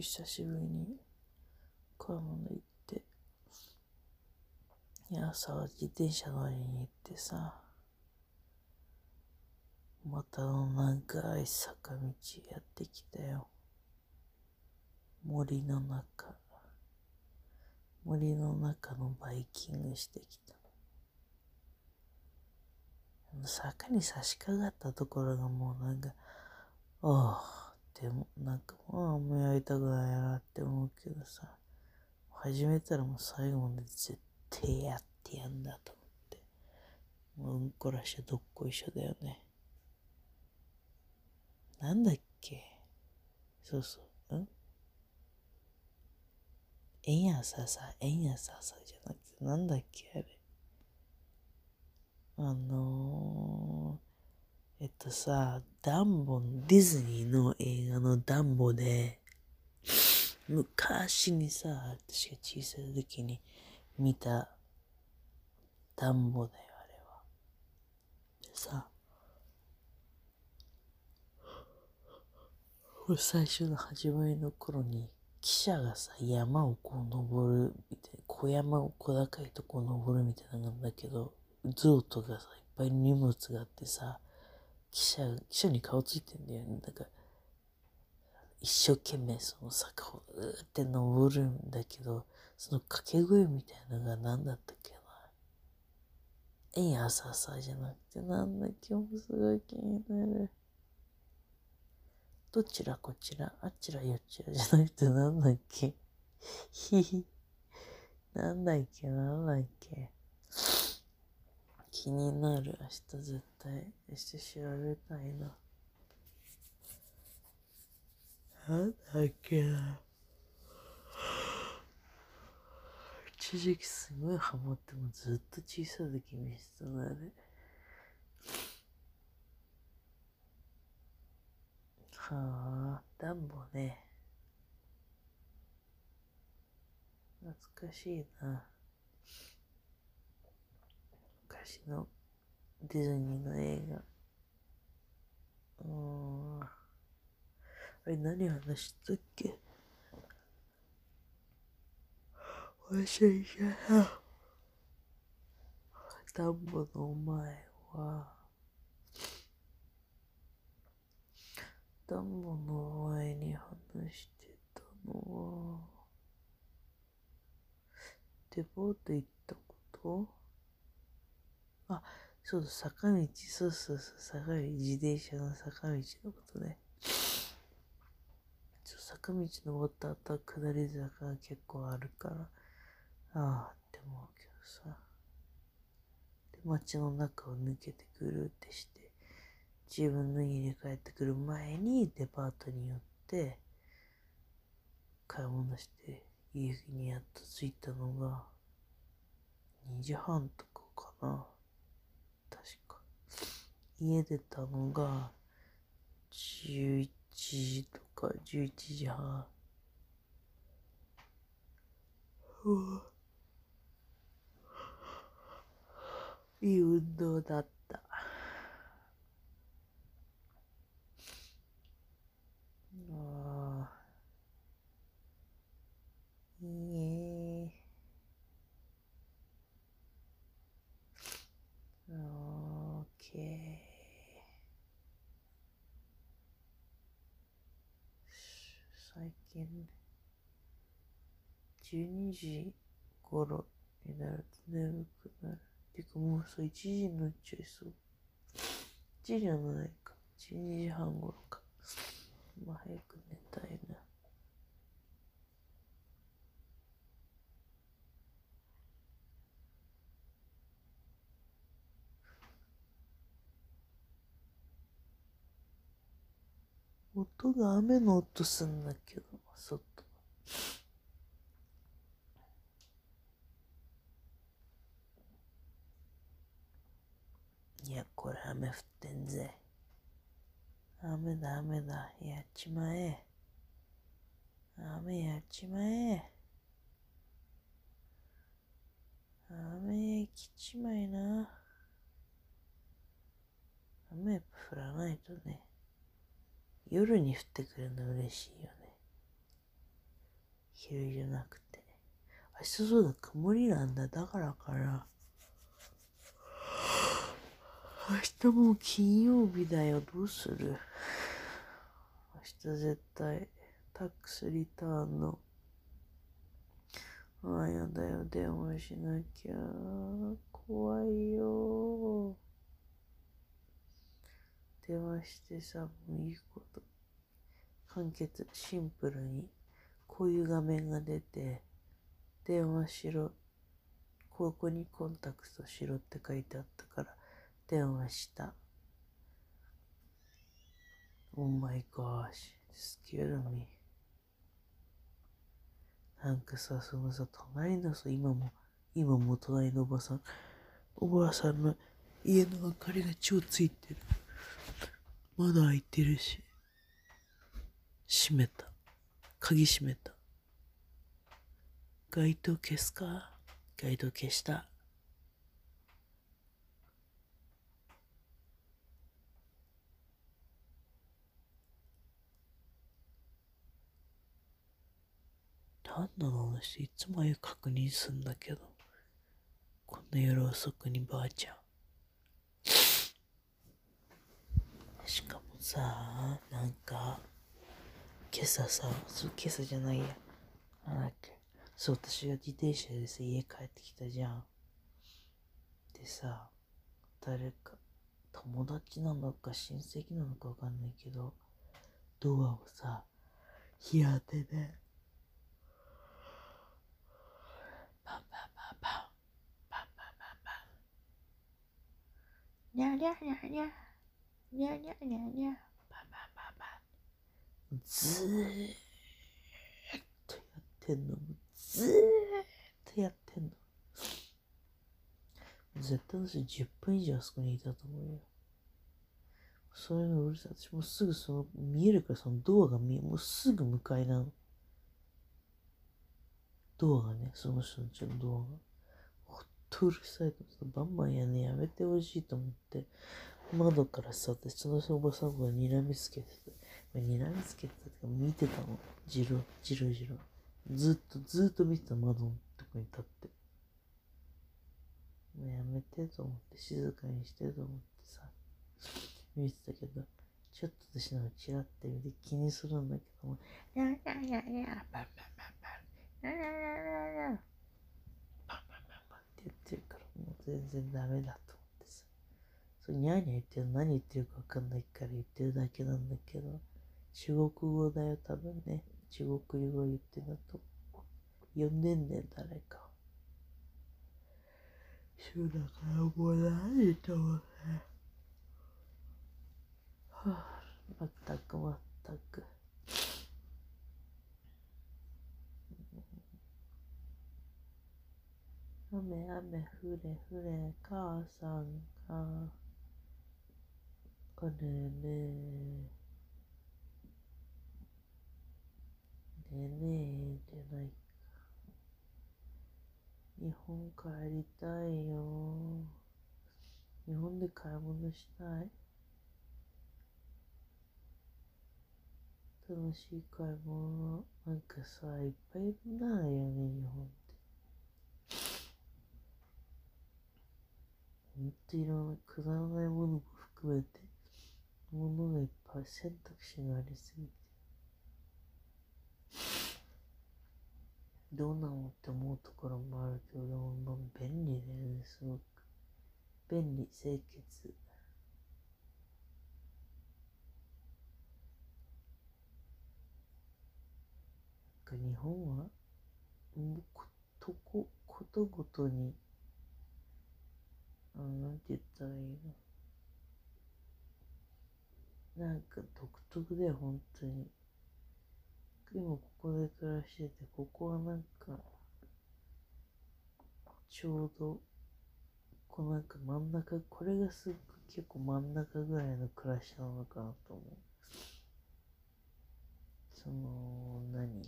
久しぶりに買い物行って、いや、さ、自転車乗りに行ってさ、またの長い坂道やってきたよ。森の中、森の中のバイキングしてきた。坂に差し掛かったところがもうなんか、ああ、でもなんかもうあんまやりたくないなって思うけどさ、始めたらもう最後まで絶対やってやんだと思って。もううんこらしゃどっこいしょだよね。なんだっけ？そうそう。ん？えんやささ、えんやささじゃなくて、なんだっけあれ？あのー、えっとさ、ダンボ、ディズニーの映画のダンボで、昔にさ、私が小さい時に見たダンボだよ、あれは。でさ、これ最初の始まりの頃に、記者がさ、山をこう登るみたい、小山を小高いとこ登るみたいなんだけど、象とかさ、いっぱい荷物があってさ、記者、記者に顔ついてんだよね。だか、一生懸命その坂をうーって登るんだけど、その掛け声みたいなのが何だったっけな。えんやささじゃなくて、なんだっけ、もうすごい気になる。どちらこちら、あちらよちらじゃなくて、なんだっけ。ひひ。なんだっけ、なんだっけ。気になる。明日絶対、明日調べたいな。なんだっけな。一時期すごいハマってもずっと小さい時見せたなあれ。はあ、ダンボね。懐かしいな。昔のディズニーの映画。うん。あれ何話したっけ？忘れちゃった。ダンボの前は、ダンボの前に話してたのは、デポート行ったこと？あ、そう、坂道、そうそうそう、坂道、自転車の坂道のことね。そう坂道登った後は下り坂が結構あるから、ああって思うけどさ。で、街の中を抜けてぐるってして、自分の家に帰ってくる前にデパートに寄って、買い物して、家にやっと着いたのが、2時半とかかな。家出たのが、11時とか11時半。うわいい運動だった。ああ。いいねオーケー。最近、12時頃になると眠くなる。てかもうさ、1時になっちゃいそう。1時じゃないか。12時半頃か。まあ早く寝たいな。音が雨の音すんだけど、外。いや、これ雨降ってんぜ。雨だ、雨だ。やっちまえ。雨やっちまえ。雨来ちまいな。雨降らないとね。夜に降ってくるの嬉しいよね。昼じゃなくてね。明日そうだ、曇りなんだ。だからかな。明日もう金曜日だよ。どうする？明日絶対タックスリターンの。ああやだよ。電話しなきゃ。怖いよ。電話してさもういいこと。簡潔シンプルに。こういう画面が出て電話しろ。ここにコンタクトしろって書いてあったから。電話した Oh my gosh, scared me. なんかさ、そのさ、隣のさ、今も、今も隣のおばさん、おばあさんの家の明かりが超ついてる。窓開いてるし。閉めた。鍵閉めた。街灯消すか？街灯消した。なんなの話？いつもああいう確認すんだけど。こんな夜遅くにばあちゃん。しかもさ、なんか、今朝さ、そ今朝じゃないや。なんだっけ。そう、私が自転車でさ、家帰ってきたじゃん。でさ、誰か、友達なのか親戚なのかわかんないけど、ドアをさ、日当てで、にゃにゃにゃにゃ。にゃにゃにゃにゃ。パパパパ。ずーっとやってんの。ずーっとやってんの。絶対私10分以上あそこにいたと思うよ。そういうのうるさい。私もうすぐその、見えるからそのドアが見え、もうすぐ向かいなの。ドアがね、その人のちのドアが。とうるさいとバンバンやねやめてほしいと思って。窓からさ私そのおばさんが睨みつけてて睨みつけてた見てたの。じろじろじろずっとずっと見てた窓のとこに立って。もうやめてと思って静かにしてと思ってさ。見てたけどちょっと私のチラって見て気にするんだけども、やややや、バンバンバンバン、ややややや、って言ってるから、もう全然ダメだと思ってさ。そう、ニャーニャー言ってる何言ってるかわかんないから言ってるだけなんだけど、中国語だよ、多分ね。中国語言ってんだと。呼んでんねん、誰か。そうだからもう何と思って。はあ、まったくまったく。雨雨降れ降れ母さんがおね。ねねねじゃないか。日本帰りたいよ。日本で買い物したい？楽しい買い物？なんかさいっぱいいるんだよね日本ほんといろんなくだらないものも含めて、ものがいっぱい選択肢がありすぎて。どうなのって思うところもあるけど、まあ便利だよね、すごく。便利、清潔。日本は、もうこと、ことごとにあなんて言ったらいいの？なんか独特だよ、本当に。今ここで暮らしてて、ここはなんか、ちょうど、こうなんか真ん中、これがすごく結構真ん中ぐらいの暮らしなのかなと思う。その、何？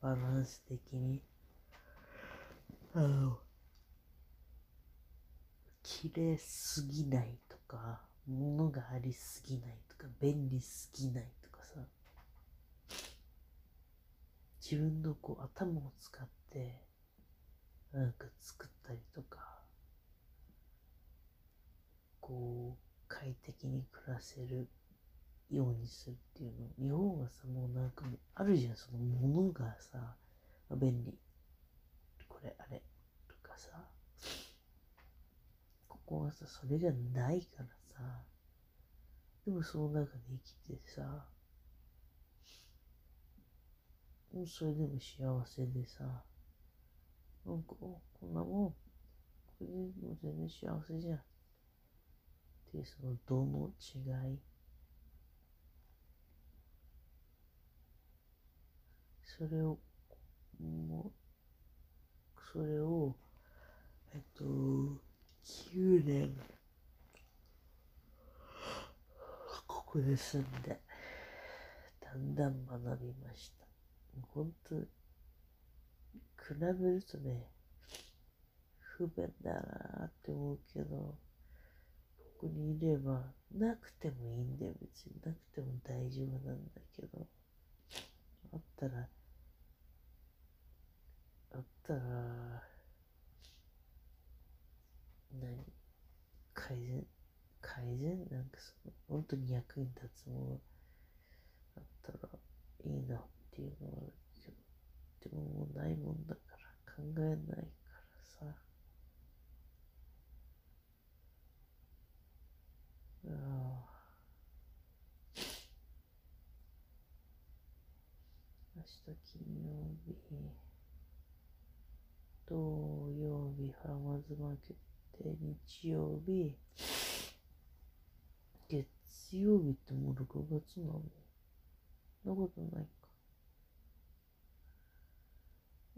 バランス的に？あの、綺麗すぎないとか、物がありすぎないとか、便利すぎないとかさ。自分のこう頭を使ってなんか作ったりとかこう快適に暮らせるようにするっていうの。日本はさもうなんかあるじゃん。そのものがさ便利。これあれとかさ。ここはさそれがないからさ。でもその中で生きてさそれでも幸せでさなんかこんなもんこれでも全然幸せじゃん。っていうその度の違い。それをもうそれをえっと9年。ここで住んでだんだん学びました。本当比べるとね不便だなって思うけどここにいればなくてもいいんだよ。別になくても大丈夫なんだけど。あったらあったら、何改善改善なんかその、本当に役に立つものあったらいいなっていうのはあるけど、でももうないもんだから考えないからさ。ああ。明日金曜日。土曜日、ハラマズマーケット日曜日、月曜日ってもう6月なの？そんなことないか。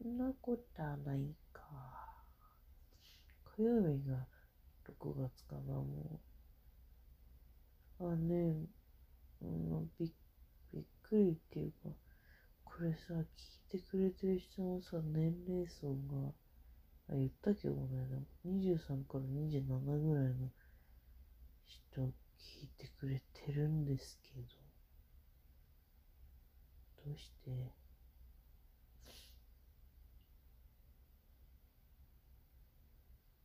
そんなことはないか。火曜日が6月かな、もう。あ、ね、うん、びっびっくりっていうか、これさ、聞いてくれてる人のさ、年齢層が、あ、言ったけどね、23から27ぐらいの人聞いてくれてるんですけど、どうして？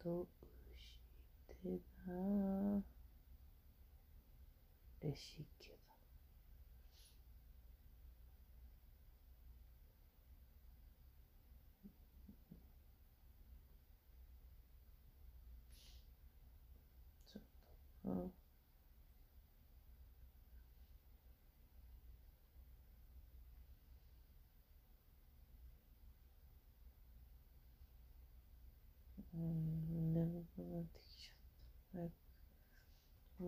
どうしてな嬉しいけど。う